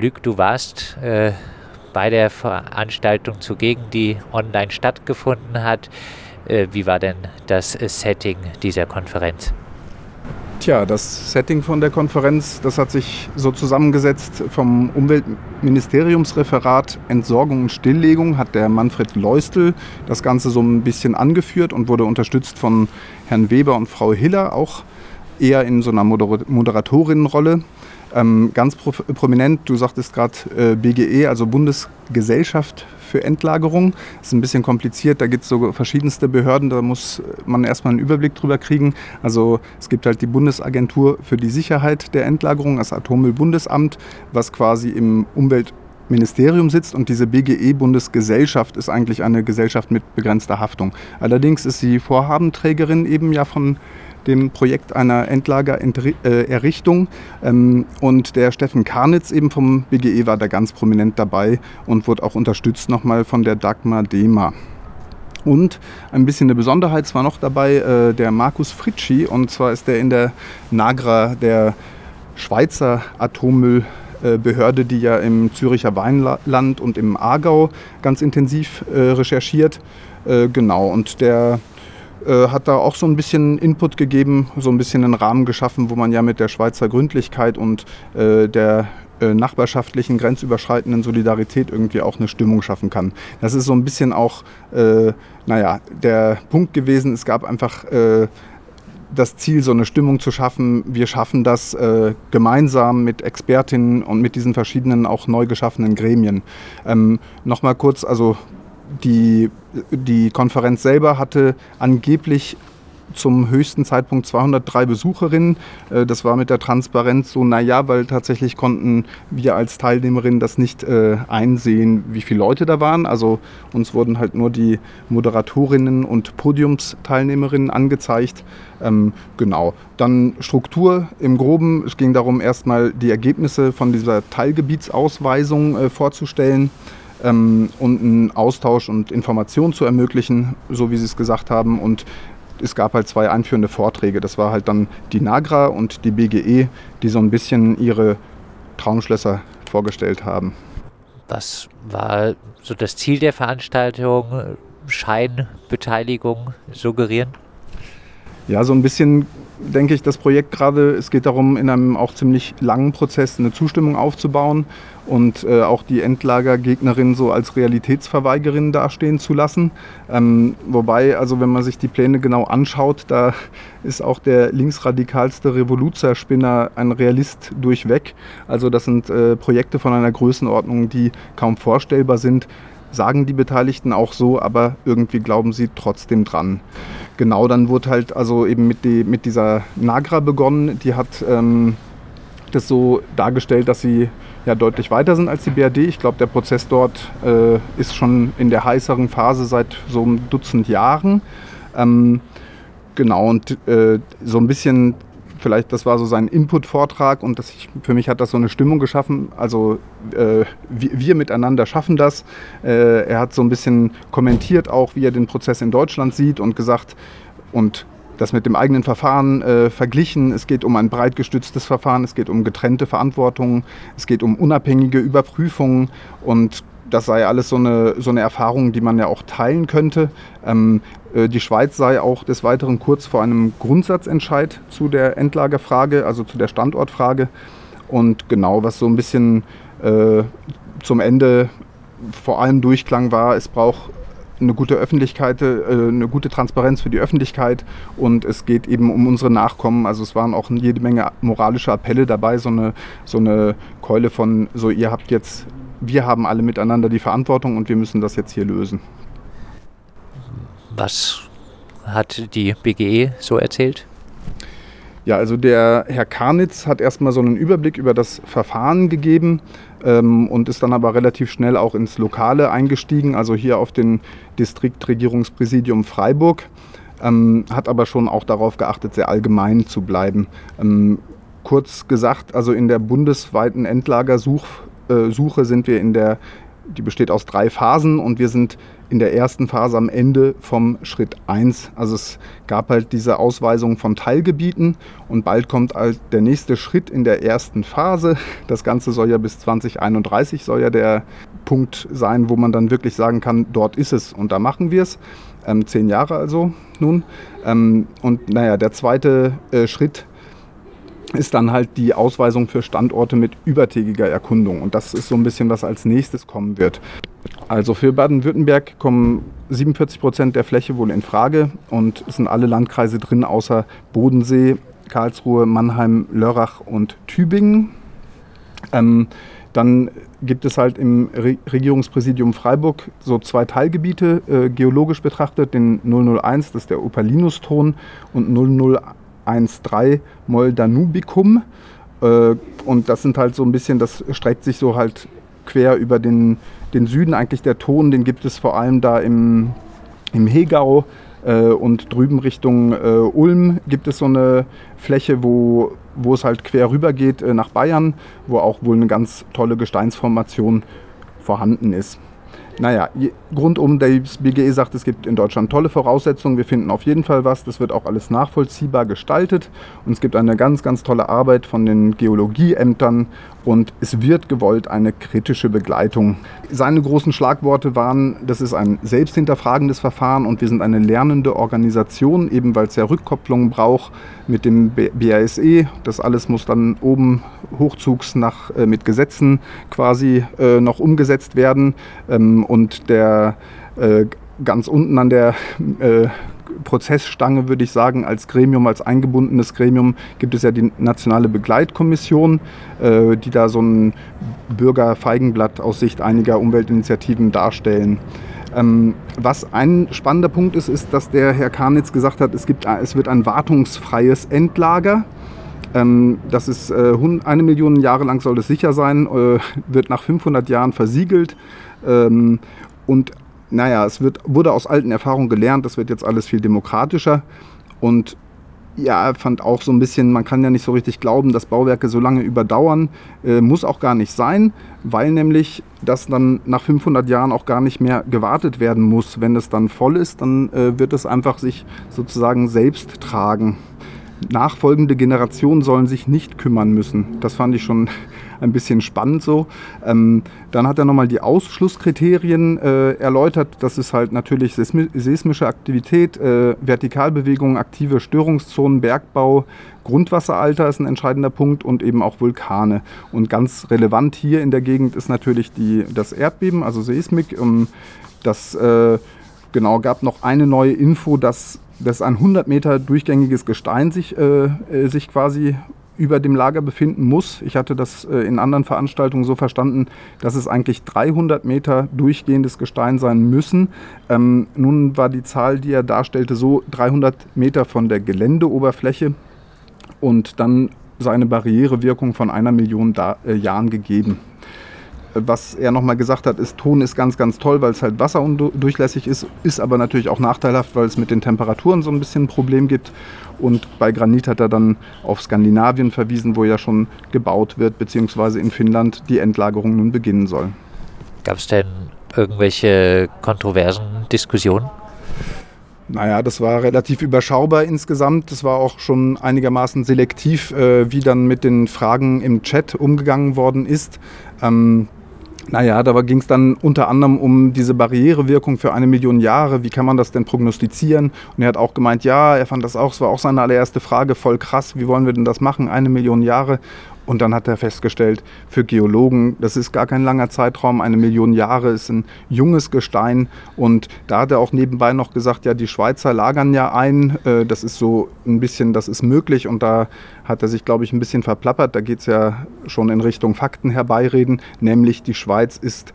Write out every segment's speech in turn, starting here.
Luc, du warst äh, bei der Veranstaltung zugegen, die online stattgefunden hat. Äh, wie war denn das Setting dieser Konferenz? Tja, das Setting von der Konferenz, das hat sich so zusammengesetzt vom Umweltministeriumsreferat Entsorgung und Stilllegung, hat der Manfred Leustel das Ganze so ein bisschen angeführt und wurde unterstützt von Herrn Weber und Frau Hiller, auch eher in so einer Moderatorinnenrolle. Ähm, ganz pro prominent, du sagtest gerade äh, BGE, also Bundesgesellschaft für Endlagerung. Ist ein bisschen kompliziert, da gibt es so verschiedenste Behörden, da muss man erstmal einen Überblick drüber kriegen. Also es gibt halt die Bundesagentur für die Sicherheit der Endlagerung, das Atommüllbundesamt, was quasi im Umweltministerium sitzt und diese BGE-Bundesgesellschaft ist eigentlich eine Gesellschaft mit begrenzter Haftung. Allerdings ist sie Vorhabenträgerin eben ja von dem Projekt einer Endlagererrichtung. Ähm, und der Steffen Karnitz eben vom BGE war da ganz prominent dabei und wurde auch unterstützt nochmal von der Dagmar Dehmer. Und ein bisschen eine Besonderheit war noch dabei äh, der Markus Fritschi. Und zwar ist der in der NAGRA, der Schweizer Atommüllbehörde, die ja im Züricher Weinland und im Aargau ganz intensiv äh, recherchiert. Äh, genau, und der äh, hat da auch so ein bisschen Input gegeben, so ein bisschen einen Rahmen geschaffen, wo man ja mit der Schweizer Gründlichkeit und äh, der äh, nachbarschaftlichen, grenzüberschreitenden Solidarität irgendwie auch eine Stimmung schaffen kann. Das ist so ein bisschen auch, äh, naja, der Punkt gewesen, es gab einfach äh, das Ziel, so eine Stimmung zu schaffen. Wir schaffen das äh, gemeinsam mit Expertinnen und mit diesen verschiedenen auch neu geschaffenen Gremien. Ähm, Nochmal kurz, also die, die Konferenz selber hatte angeblich zum höchsten Zeitpunkt 203 Besucherinnen. Äh, das war mit der Transparenz so, naja, weil tatsächlich konnten wir als Teilnehmerinnen das nicht äh, einsehen, wie viele Leute da waren. Also uns wurden halt nur die Moderatorinnen und Podiumsteilnehmerinnen angezeigt. Ähm, genau. Dann Struktur im Groben. Es ging darum, erstmal die Ergebnisse von dieser Teilgebietsausweisung äh, vorzustellen ähm, und einen Austausch und Informationen zu ermöglichen, so wie Sie es gesagt haben. Und es gab halt zwei einführende Vorträge. Das war halt dann die NAGRA und die BGE, die so ein bisschen ihre Traumschlösser vorgestellt haben. Was war so das Ziel der Veranstaltung? Scheinbeteiligung suggerieren? Ja, so ein bisschen denke ich, das Projekt gerade, es geht darum, in einem auch ziemlich langen Prozess eine Zustimmung aufzubauen und äh, auch die Endlagergegnerin so als Realitätsverweigerin dastehen zu lassen. Ähm, wobei, also wenn man sich die Pläne genau anschaut, da ist auch der linksradikalste Revoluzerspinner ein Realist durchweg. Also das sind äh, Projekte von einer Größenordnung, die kaum vorstellbar sind sagen die Beteiligten auch so, aber irgendwie glauben sie trotzdem dran. Genau, dann wurde halt also eben mit, die, mit dieser Nagra begonnen. Die hat ähm, das so dargestellt, dass sie ja deutlich weiter sind als die BRD. Ich glaube, der Prozess dort äh, ist schon in der heißeren Phase seit so einem Dutzend Jahren. Ähm, genau, und äh, so ein bisschen, vielleicht das war so sein Input-Vortrag und das, ich, für mich hat das so eine Stimmung geschaffen. Also äh, wir, wir, miteinander schaffen das. Äh, er hat so ein bisschen kommentiert auch, wie er den Prozess in Deutschland sieht und gesagt, und das mit dem eigenen Verfahren äh, verglichen. Es geht um ein breit gestütztes Verfahren, es geht um getrennte Verantwortung, es geht um unabhängige Überprüfungen und das sei alles so eine, so eine Erfahrung, die man ja auch teilen könnte. Ähm, äh, die Schweiz sei auch des Weiteren kurz vor einem Grundsatzentscheid zu der Endlagerfrage, also zu der Standortfrage. Und genau, was so ein bisschen äh, zum Ende vor allem Durchklang war, es braucht eine gute Öffentlichkeit, äh, eine gute Transparenz für die Öffentlichkeit und es geht eben um unsere Nachkommen. Also es waren auch jede Menge moralische Appelle dabei, so eine, so eine Keule von, so ihr habt jetzt, wir haben alle miteinander die Verantwortung und wir müssen das jetzt hier lösen. Was hat die BGE so erzählt? Ja, also der Herr Karnitz hat erstmal so einen Überblick über das Verfahren gegeben ähm, und ist dann aber relativ schnell auch ins Lokale eingestiegen, also hier auf den Distriktregierungspräsidium Freiburg, ähm, hat aber schon auch darauf geachtet, sehr allgemein zu bleiben. Ähm, kurz gesagt, also in der bundesweiten Endlagersuche äh, sind wir in der die besteht aus drei Phasen und wir sind in der ersten Phase am Ende vom Schritt 1. Also es gab halt diese Ausweisung von Teilgebieten und bald kommt halt der nächste Schritt in der ersten Phase. Das Ganze soll ja bis 2031 soll ja der Punkt sein, wo man dann wirklich sagen kann, dort ist es und da machen wir es. Ähm, zehn Jahre also nun. Ähm, und naja, der zweite äh, Schritt ist dann halt die Ausweisung für Standorte mit übertägiger Erkundung. Und das ist so ein bisschen, was als nächstes kommen wird. Also für Baden-Württemberg kommen 47 Prozent der Fläche wohl in Frage und es sind alle Landkreise drin, außer Bodensee, Karlsruhe, Mannheim, Lörrach und Tübingen. Ähm, dann gibt es halt im Re Regierungspräsidium Freiburg so zwei Teilgebiete, äh, geologisch betrachtet, den 001, das ist der Opalinuston, und 001.3 Moldanubicum. Äh, und das sind halt so ein bisschen, das streckt sich so halt quer über den, den Süden. Eigentlich der Ton, den gibt es vor allem da im, im Hegau. Äh, und drüben Richtung äh, Ulm gibt es so eine Fläche, wo wo es halt quer rüber geht nach Bayern, wo auch wohl eine ganz tolle Gesteinsformation vorhanden ist. Naja, rundum, das BGE sagt, es gibt in Deutschland tolle Voraussetzungen. Wir finden auf jeden Fall was. Das wird auch alles nachvollziehbar gestaltet. Und es gibt eine ganz, ganz tolle Arbeit von den Geologieämtern und es wird gewollt eine kritische Begleitung. Seine großen Schlagworte waren, das ist ein selbsthinterfragendes Verfahren und wir sind eine lernende Organisation, eben weil es ja Rückkopplung braucht mit dem BASE. Das alles muss dann oben hochzugs nach, äh, mit Gesetzen quasi äh, noch umgesetzt werden. Ähm, und der äh, ganz unten an der äh, Prozessstange, würde ich sagen, als Gremium, als eingebundenes Gremium gibt es ja die Nationale Begleitkommission, äh, die da so ein Bürgerfeigenblatt aus Sicht einiger Umweltinitiativen darstellen. Ähm, was ein spannender Punkt ist, ist, dass der Herr Karnitz gesagt hat, es, gibt, es wird ein wartungsfreies Endlager. Ähm, das ist äh, eine Million Jahre lang soll es sicher sein, äh, wird nach 500 Jahren versiegelt. Ähm, und naja, es wird, wurde aus alten Erfahrungen gelernt, das wird jetzt alles viel demokratischer. Und ja, fand auch so ein bisschen, man kann ja nicht so richtig glauben, dass Bauwerke so lange überdauern. Äh, muss auch gar nicht sein, weil nämlich das dann nach 500 Jahren auch gar nicht mehr gewartet werden muss. Wenn es dann voll ist, dann äh, wird es einfach sich sozusagen selbst tragen. Nachfolgende Generationen sollen sich nicht kümmern müssen. Das fand ich schon ein bisschen spannend so. Ähm, dann hat er nochmal die Ausschlusskriterien äh, erläutert. Das ist halt natürlich seismische Aktivität, äh, Vertikalbewegung, aktive Störungszonen, Bergbau, Grundwasseralter ist ein entscheidender Punkt und eben auch Vulkane. Und ganz relevant hier in der Gegend ist natürlich die, das Erdbeben, also Seismik. Ähm, das äh, genau gab noch eine neue Info, dass, dass ein 100 Meter durchgängiges Gestein sich, äh, äh, sich quasi über dem Lager befinden muss. Ich hatte das äh, in anderen Veranstaltungen so verstanden, dass es eigentlich 300 Meter durchgehendes Gestein sein müssen. Ähm, nun war die Zahl, die er darstellte, so 300 Meter von der Geländeoberfläche und dann seine Barrierewirkung von einer Million da äh, Jahren gegeben. Was er nochmal gesagt hat, ist, Ton ist ganz, ganz toll, weil es halt wasserundurchlässig ist, ist aber natürlich auch nachteilhaft, weil es mit den Temperaturen so ein bisschen ein Problem gibt. Und bei Granit hat er dann auf Skandinavien verwiesen, wo ja schon gebaut wird, beziehungsweise in Finnland die Endlagerung nun beginnen soll. Gab es denn irgendwelche kontroversen Diskussionen? Naja, das war relativ überschaubar insgesamt. Das war auch schon einigermaßen selektiv, äh, wie dann mit den Fragen im Chat umgegangen worden ist. Ähm, naja, dabei ging es dann unter anderem um diese Barrierewirkung für eine Million Jahre. Wie kann man das denn prognostizieren? Und er hat auch gemeint, ja, er fand das auch, es war auch seine allererste Frage, voll krass, wie wollen wir denn das machen, eine Million Jahre? Und dann hat er festgestellt, für Geologen, das ist gar kein langer Zeitraum, eine Million Jahre ist ein junges Gestein. Und da hat er auch nebenbei noch gesagt, ja, die Schweizer lagern ja ein, äh, das ist so ein bisschen, das ist möglich. Und da hat er sich, glaube ich, ein bisschen verplappert. Da geht es ja schon in Richtung Fakten herbeireden, nämlich die Schweiz ist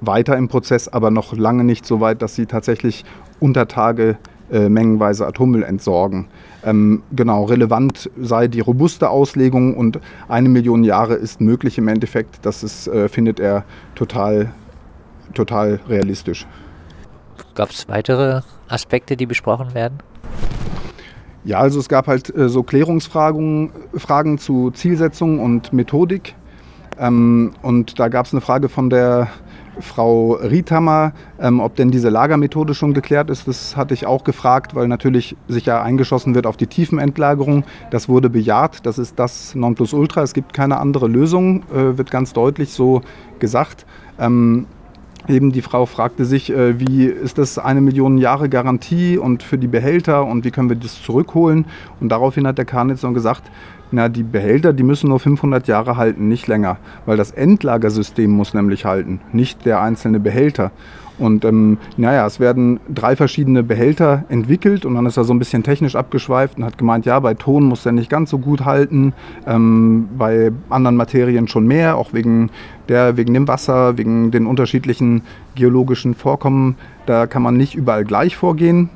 weiter im Prozess, aber noch lange nicht so weit, dass sie tatsächlich unter Tage äh, mengenweise Atommüll entsorgen. Ähm, genau, relevant sei die robuste Auslegung und eine Million Jahre ist möglich im Endeffekt. Das ist, äh, findet er total, total realistisch. Gab es weitere Aspekte, die besprochen werden? Ja, also es gab halt äh, so Klärungsfragen Fragen zu Zielsetzung und Methodik. Ähm, und da gab es eine Frage von der Frau Riethammer, ähm, ob denn diese Lagermethode schon geklärt ist. Das hatte ich auch gefragt, weil natürlich sich ja eingeschossen wird auf die Tiefenentlagerung. Das wurde bejaht. Das ist das Nonplusultra. Es gibt keine andere Lösung, äh, wird ganz deutlich so gesagt. Ähm, Eben die Frau fragte sich, äh, wie ist das eine Million Jahre Garantie und für die Behälter und wie können wir das zurückholen? Und daraufhin hat der Karnitzer gesagt, na, die Behälter, die müssen nur 500 Jahre halten, nicht länger, weil das Endlagersystem muss nämlich halten, nicht der einzelne Behälter. Und ähm, naja, es werden drei verschiedene Behälter entwickelt und dann ist er so ein bisschen technisch abgeschweift und hat gemeint, ja, bei Ton muss er nicht ganz so gut halten, ähm, bei anderen Materien schon mehr, auch wegen, der, wegen dem Wasser, wegen den unterschiedlichen geologischen Vorkommen. Da kann man nicht überall gleich vorgehen.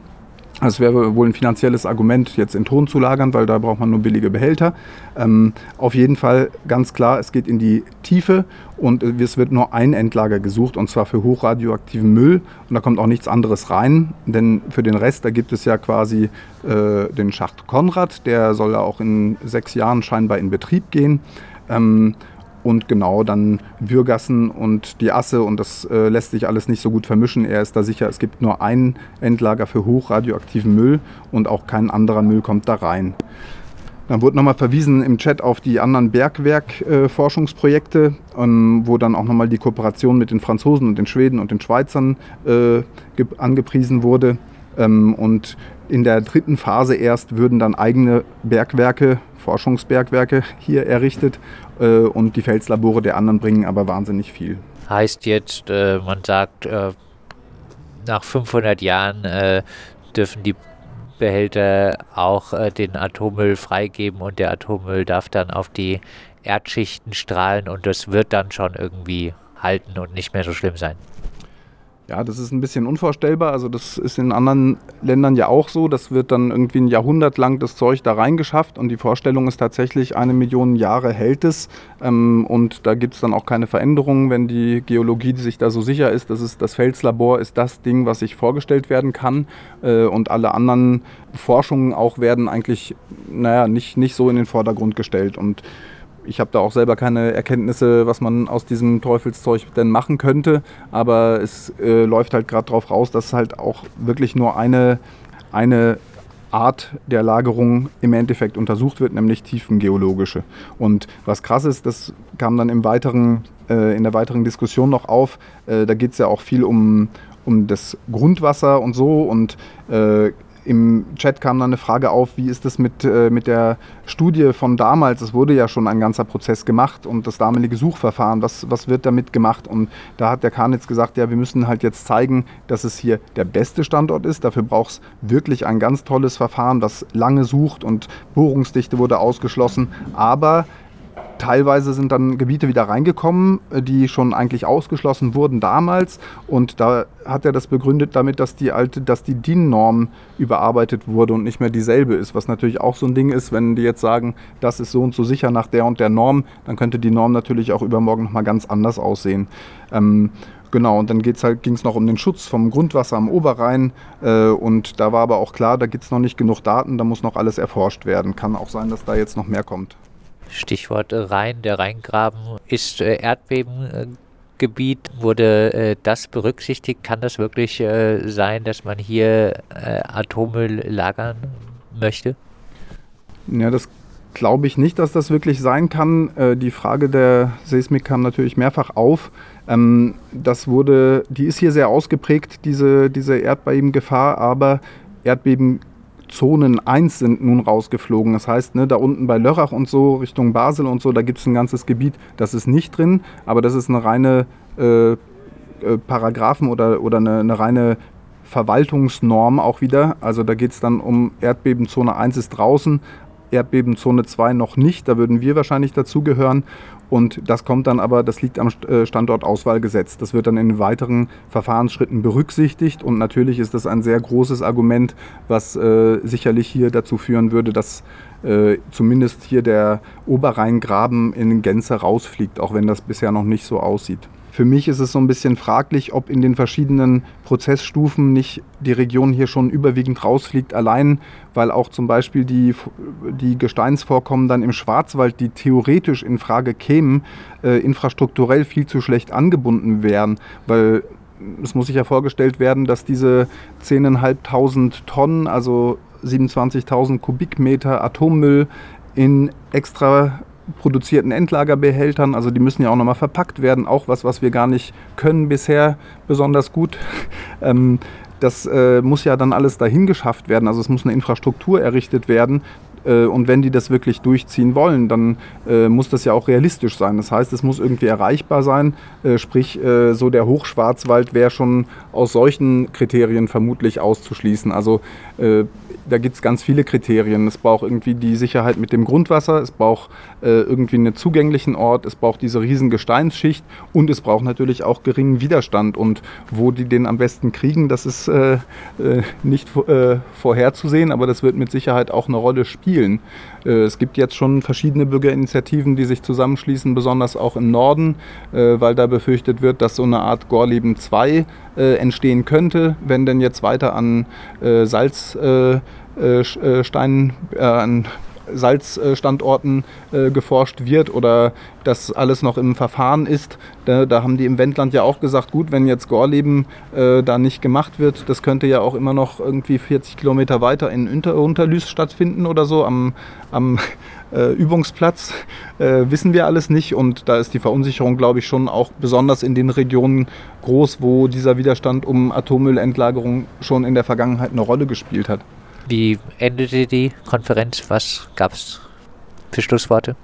Das wäre wohl ein finanzielles Argument, jetzt in Ton zu lagern, weil da braucht man nur billige Behälter. Ähm, auf jeden Fall ganz klar, es geht in die Tiefe und es wird nur ein Endlager gesucht und zwar für hochradioaktiven Müll und da kommt auch nichts anderes rein, denn für den Rest, da gibt es ja quasi äh, den Schacht Konrad, der soll ja auch in sechs Jahren scheinbar in Betrieb gehen. Ähm, und genau dann Bürgassen und die Asse und das äh, lässt sich alles nicht so gut vermischen. Er ist da sicher, es gibt nur ein Endlager für hochradioaktiven Müll und auch kein anderer Müll kommt da rein. Dann wurde nochmal verwiesen im Chat auf die anderen Bergwerk-Forschungsprojekte, äh, ähm, wo dann auch nochmal die Kooperation mit den Franzosen und den Schweden und den Schweizern äh, angepriesen wurde. Ähm, und in der dritten Phase erst würden dann eigene Bergwerke, Forschungsbergwerke hier errichtet äh, und die Felslabore der anderen bringen aber wahnsinnig viel. Heißt jetzt, äh, man sagt, äh, nach 500 Jahren äh, dürfen die Behälter auch äh, den Atommüll freigeben und der Atommüll darf dann auf die Erdschichten strahlen und das wird dann schon irgendwie halten und nicht mehr so schlimm sein. Ja, das ist ein bisschen unvorstellbar. Also das ist in anderen Ländern ja auch so. Das wird dann irgendwie ein Jahrhundert lang das Zeug da reingeschafft und die Vorstellung ist tatsächlich, eine Million Jahre hält es ähm, und da gibt es dann auch keine Veränderungen, wenn die Geologie sich da so sicher ist. Das, ist, das Felslabor ist das Ding, was sich vorgestellt werden kann äh, und alle anderen Forschungen auch werden eigentlich naja, nicht, nicht so in den Vordergrund gestellt und ich habe da auch selber keine Erkenntnisse, was man aus diesem Teufelszeug denn machen könnte. Aber es äh, läuft halt gerade darauf raus, dass halt auch wirklich nur eine, eine Art der Lagerung im Endeffekt untersucht wird, nämlich tiefengeologische. Und was krass ist, das kam dann im weiteren, äh, in der weiteren Diskussion noch auf. Äh, da geht es ja auch viel um, um das Grundwasser und so. Und äh, im Chat kam dann eine Frage auf, wie ist das mit, äh, mit der Studie von damals? Es wurde ja schon ein ganzer Prozess gemacht und das damalige Suchverfahren, was, was wird damit gemacht? Und da hat der Karnitz gesagt, ja, wir müssen halt jetzt zeigen, dass es hier der beste Standort ist. Dafür braucht es wirklich ein ganz tolles Verfahren, das lange sucht und Bohrungsdichte wurde ausgeschlossen. Aber Teilweise sind dann Gebiete wieder reingekommen, äh, die schon eigentlich ausgeschlossen wurden damals. Und da hat er das begründet damit, dass die alte, dass die DIN-Norm überarbeitet wurde und nicht mehr dieselbe ist. Was natürlich auch so ein Ding ist, wenn die jetzt sagen, das ist so und so sicher nach der und der Norm, dann könnte die Norm natürlich auch übermorgen nochmal ganz anders aussehen. Ähm, Genau, und dann halt, ging es noch um den Schutz vom Grundwasser am Oberrhein. Äh, und da war aber auch klar, da gibt es noch nicht genug Daten, da muss noch alles erforscht werden. Kann auch sein, dass da jetzt noch mehr kommt. Stichwort Rhein, der Rheingraben ist äh, Erdbebengebiet. Wurde äh, das berücksichtigt? Kann das wirklich äh, sein, dass man hier äh, Atommüll lagern möchte? Ja, das glaube ich nicht, dass das wirklich sein kann. Äh, die Frage der Seismik kam natürlich mehrfach auf. Ähm, das wurde, die ist hier sehr ausgeprägt, diese, diese Erdbebengefahr, aber Erdbeben Zonen 1 sind nun rausgeflogen. Das heißt, ne, da unten bei Lörrach und so, Richtung Basel und so, da gibt es ein ganzes Gebiet, das ist nicht drin, aber das ist eine reine äh, äh, Paragraphen oder, oder eine, eine reine Verwaltungsnorm auch wieder. Also da geht es dann um Erdbebenzone 1 ist draußen, Erdbebenzone 2 noch nicht, da würden wir wahrscheinlich dazugehören. Und das kommt dann aber, das liegt am äh, Standortauswahlgesetz. Das wird dann in weiteren Verfahrensschritten berücksichtigt. Und natürlich ist das ein sehr großes Argument, was äh, sicherlich hier dazu führen würde, dass äh, zumindest hier der Oberrheingraben in Gänze rausfliegt, auch wenn das bisher noch nicht so aussieht. Für mich ist es so ein bisschen fraglich, ob in den verschiedenen Prozessstufen nicht die Region hier schon überwiegend rausfliegt, allein weil auch zum Beispiel die, die Gesteinsvorkommen dann im Schwarzwald, die theoretisch in Frage kämen, äh, infrastrukturell viel zu schlecht angebunden wären, weil es muss sich ja vorgestellt werden, dass diese 10.500 Tonnen, also 27.000 Kubikmeter Atommüll in extra produzierten Endlagerbehältern, also die müssen ja auch nochmal verpackt werden, auch was, was wir gar nicht können bisher besonders gut. Ähm, das äh, muss ja dann alles dahin geschafft werden, also es muss eine Infrastruktur errichtet werden, äh, und wenn die das wirklich durchziehen wollen, dann äh, muss das ja auch realistisch sein. Das heißt, es muss irgendwie erreichbar sein. Äh, sprich, so der Hochschwarzwald wäre schon aus solchen Kriterien vermutlich auszuschließen. Also da gibt es ganz viele Kriterien. Es braucht irgendwie die Sicherheit mit dem Grundwasser, es braucht äh, irgendwie einen zugänglichen Ort, es braucht diese riesen Gesteinsschicht und es braucht natürlich auch geringen Widerstand. Und wo die den am besten kriegen, das ist äh, äh, nicht äh, vorherzusehen, aber das wird mit Sicherheit auch eine Rolle spielen. Äh, es gibt jetzt schon verschiedene Bürgerinitiativen, die sich zusammenschließen, besonders auch im Norden, weil da befürchtet wird, dass so eine Art Gorleben 2 entstehen könnte, wenn denn jetzt weiter an Salz Stein, äh, an Salzstandorten äh, geforscht wird oder das alles noch im Verfahren ist. Da, da, haben die im Wendland ja auch gesagt, gut, wenn jetzt Gorleben äh, da nicht gemacht wird, das könnte ja auch immer noch irgendwie 40 Kilometer weiter in Unter Unterlüß stattfinden oder so am, am äh, Übungsplatz. wissen wir alles nicht und da ist die Verunsicherung, glaube ich, schon auch besonders in den Regionen groß, wo dieser Widerstand um Atommüllendlagerung schon in der Vergangenheit eine Rolle gespielt hat. Wie endete die Konferenz? Was gab es für Schlussworte?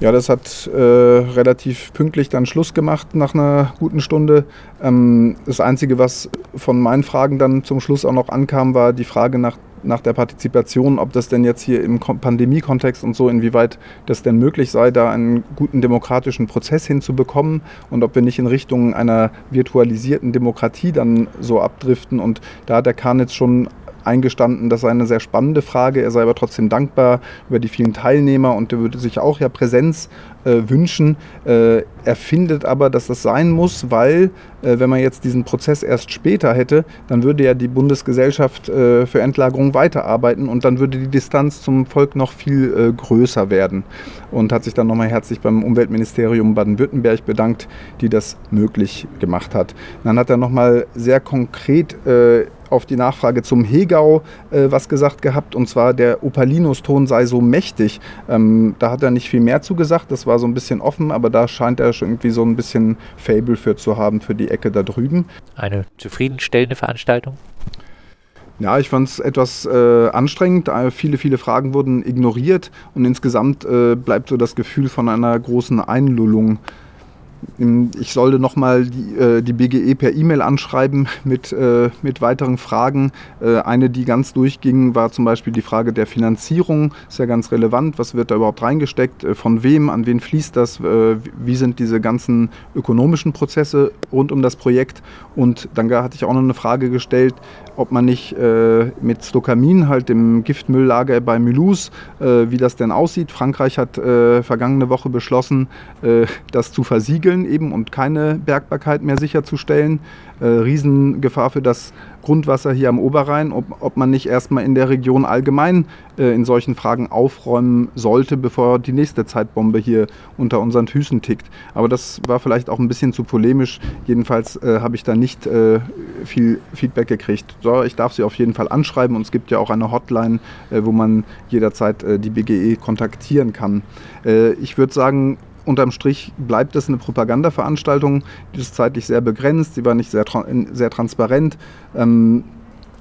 Ja, das hat äh, relativ pünktlich dann Schluss gemacht nach einer guten Stunde. Ähm, das Einzige, was von meinen Fragen dann zum Schluss auch noch ankam, war die Frage nach, nach der Partizipation, ob das denn jetzt hier im Pandemie-Kontext und so, inwieweit das denn möglich sei, da einen guten demokratischen Prozess hinzubekommen und ob wir nicht in Richtung einer virtualisierten Demokratie dann so abdriften. Und da hat der Karnitz schon eingestanden, das sei eine sehr spannende Frage. Er sei aber trotzdem dankbar über die vielen Teilnehmer und er würde sich auch ja Präsenz äh, wünschen. Äh, er findet aber, dass das sein muss, weil äh, wenn man jetzt diesen Prozess erst später hätte, dann würde ja die Bundesgesellschaft äh, für Endlagerung weiterarbeiten und dann würde die Distanz zum Volk noch viel äh, größer werden. Und hat sich dann nochmal herzlich beim Umweltministerium Baden-Württemberg bedankt, die das möglich gemacht hat. Dann hat er nochmal sehr konkret äh, auf die Nachfrage zum Hegau äh, was gesagt gehabt, und zwar der Opalinus-Ton sei so mächtig. Ähm, da hat er nicht viel mehr zu gesagt, das war so ein bisschen offen, aber da scheint er schon irgendwie so ein bisschen Fable für zu haben, für die Ecke da drüben. Eine zufriedenstellende Veranstaltung? Ja, ich fand es etwas äh, anstrengend. Äh, viele, viele Fragen wurden ignoriert und insgesamt äh, bleibt so das Gefühl von einer großen Einlullung ich sollte nochmal die, äh, die BGE per E-Mail anschreiben mit, äh, mit weiteren Fragen. Äh, eine, die ganz durchging, war zum Beispiel die Frage der Finanzierung. Ist ja ganz relevant. Was wird da überhaupt reingesteckt? Äh, von wem? An wen fließt das? Äh, wie sind diese ganzen ökonomischen Prozesse rund um das Projekt? Und dann hatte ich auch noch eine Frage gestellt, ob man nicht äh, mit Stokamin, halt dem Giftmülllager bei Mulhouse, wie das denn aussieht. Frankreich hat vergangene Woche beschlossen, das zu versiegeln entwickeln eben und keine Bergbarkeit mehr sicherzustellen. Äh, Riesengefahr für das Grundwasser hier am Oberrhein, ob, ob man nicht erstmal in der Region allgemein äh, in solchen Fragen aufräumen sollte, bevor die nächste Zeitbombe hier unter unseren Füßen tickt. Aber das war vielleicht auch ein bisschen zu polemisch. Jedenfalls äh, habe ich da nicht äh, viel Feedback gekriegt. So, ich darf sie auf jeden Fall anschreiben und es gibt ja auch eine Hotline, äh, wo man jederzeit äh, die BGE kontaktieren kann. ich würde sagen, unterm Strich bleibt es eine Propagandaveranstaltung, die ist zeitlich sehr begrenzt, sie war nicht sehr, sehr transparent ähm,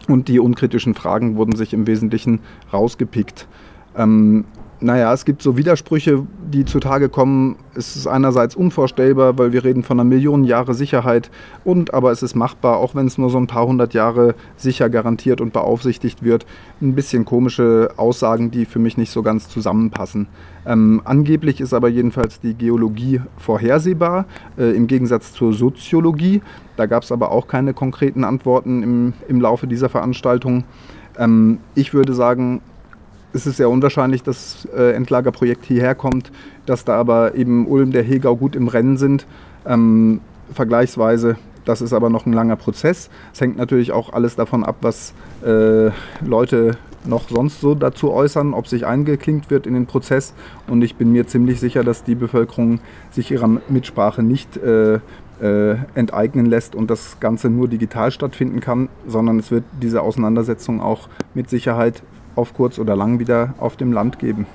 und die unkritischen Fragen wurden sich im Wesentlichen rausgepickt. Ähm, naja, es gibt so Widersprüche, die zutage kommen. Es ist einerseits unvorstellbar, weil wir reden von einer Million Jahre Sicherheit und aber es ist machbar, auch wenn es nur so ein paar hundert Jahre sicher garantiert und beaufsichtigt wird. Ein bisschen komische Aussagen, die für mich nicht so ganz zusammenpassen. Ähm, angeblich ist aber jedenfalls die Geologie vorhersehbar, äh, im Gegensatz zur Soziologie. Da gab es aber auch keine konkreten Antworten im, im Laufe dieser Veranstaltung. Ähm, ich würde sagen, es ist sehr unwahrscheinlich, dass das äh, Endlagerprojekt hierher kommt, dass da aber eben Ulm, der Hegau gut im Rennen sind. Ähm, vergleichsweise. Das ist aber noch ein langer Prozess. Es hängt natürlich auch alles davon ab, was äh, Leute noch sonst so dazu äußern, ob sich eingeklinkt wird in den Prozess. Und ich bin mir ziemlich sicher, dass die Bevölkerung sich ihrer Mitsprache nicht äh, äh, enteignen lässt und das Ganze nur digital stattfinden kann, sondern es wird diese Auseinandersetzung auch mit Sicherheit auf kurz oder lang wieder auf dem Land geben.